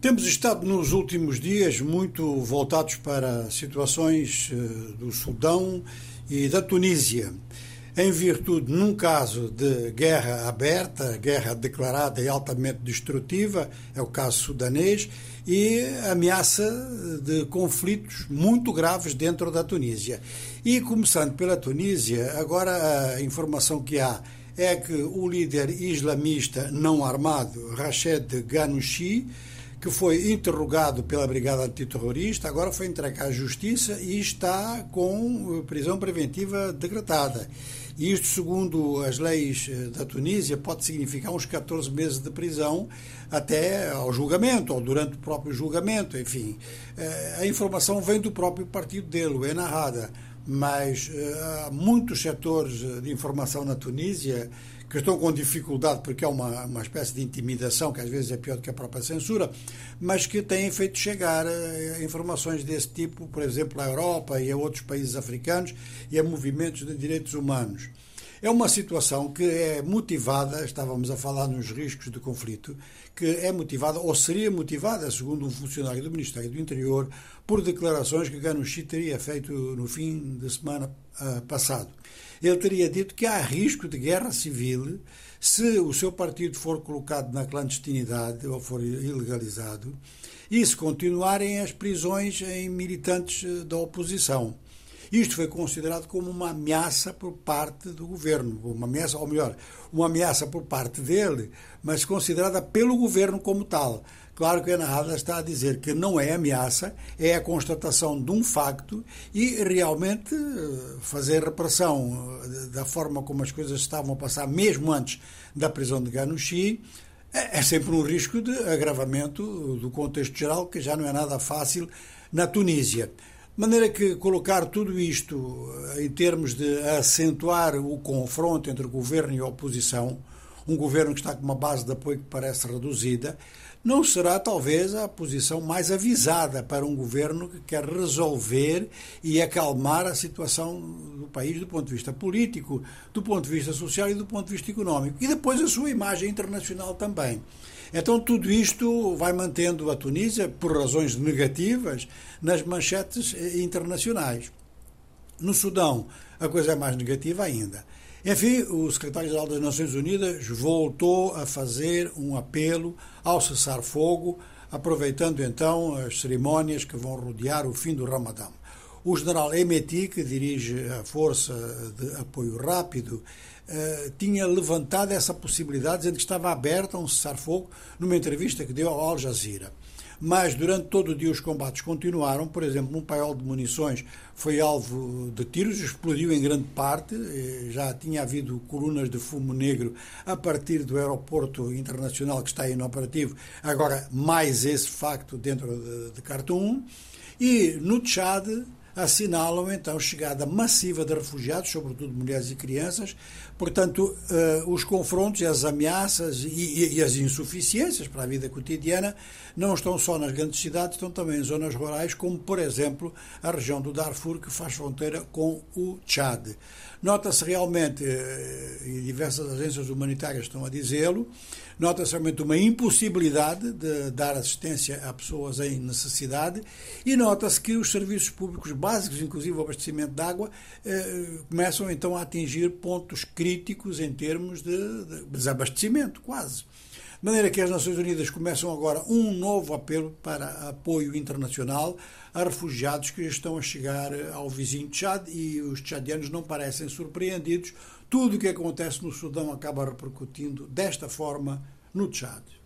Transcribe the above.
Temos estado nos últimos dias muito voltados para situações eh, do Sudão e da Tunísia, em virtude, num caso de guerra aberta, guerra declarada e altamente destrutiva, é o caso sudanês, e ameaça de conflitos muito graves dentro da Tunísia. E começando pela Tunísia, agora a informação que há é que o líder islamista não armado, Rached Ghannouchi, que foi interrogado pela Brigada Antiterrorista, agora foi entregue à Justiça e está com eh, prisão preventiva decretada. E isto, segundo as leis eh, da Tunísia, pode significar uns 14 meses de prisão até ao julgamento, ou durante o próprio julgamento, enfim. Eh, a informação vem do próprio partido dele, é narrada mas há muitos setores de informação na Tunísia que estão com dificuldade porque é uma, uma espécie de intimidação, que às vezes é pior do que a própria censura, mas que têm feito chegar uh, informações desse tipo, por exemplo, à Europa e a outros países africanos e a movimentos de direitos humanos. É uma situação que é motivada, estávamos a falar nos riscos de conflito, que é motivada, ou seria motivada, segundo um funcionário do Ministério do Interior, por declarações que Ganushi teria feito no fim de semana uh, passado ele teria dito que há risco de guerra civil se o seu partido for colocado na clandestinidade ou for ilegalizado e se continuarem as prisões em militantes eh, da oposição. Isto foi considerado como uma ameaça por parte do governo, uma ameaça, ou melhor, uma ameaça por parte dele, mas considerada pelo governo como tal. Claro que a narrada está a dizer que não é ameaça, é a constatação de um facto e realmente eh, fazer repressão eh, da forma como as coisas estavam a passar, mesmo antes da prisão de Ganushi, é, é sempre um risco de agravamento do contexto geral, que já não é nada fácil na Tunísia. Maneira que colocar tudo isto eh, em termos de acentuar o confronto entre governo e oposição, um governo que está com uma base de apoio que parece reduzida, não será talvez a posição mais avisada para um governo que quer resolver e acalmar a situação do país do ponto de vista político, do ponto de vista social e do ponto de vista económico. E depois a sua imagem internacional também. Então, tudo isto vai mantendo a Tunísia, por razões negativas, nas manchetes eh, internacionais. No Sudão, a coisa é mais negativa ainda. Enfim, o secretário-geral das Nações Unidas voltou a fazer um apelo ao cessar-fogo, aproveitando então as cerimônias que vão rodear o fim do Ramadão. O general Emeti, que dirige a Força de Apoio Rápido, eh, tinha levantado essa possibilidade, dizendo que estava aberta a um cessar-fogo numa entrevista que deu ao Al Jazeera. Mas durante todo o dia os combates continuaram. Por exemplo, um paiol de munições foi alvo de tiros, explodiu em grande parte. Eh, já tinha havido colunas de fumo negro a partir do aeroporto internacional que está inoperativo. Agora, mais esse facto dentro de, de Khartoum. E no Tchad, assinalam então a chegada massiva de refugiados, sobretudo mulheres e crianças. Portanto, uh, os confrontos as ameaças e, as insuficiências para a vida cotidiana não estão só nas grandes cidades, estão também em zonas rurais, como, por exemplo, a região do Darfur, que faz fronteira com o Chad. Nota-se realmente, uh, e diversas agências humanitárias estão a dizê-lo, nota-se realmente uma impossibilidade de dar assistência a pessoas em necessidade e nota-se que os serviços públicos básicos, inclusive o abastecimento de água, eh, começam então a atingir pontos críticos em termos de, de desabastecimento, quase. De maneira que as Nações Unidas começam agora um novo apelo para apoio internacional a refugiados que estão a chegar ao vizinho Tchad e os tchadianos não parecem surpreendidos. Tudo o que acontece no Sudão acaba repercutindo desta forma no Tchad.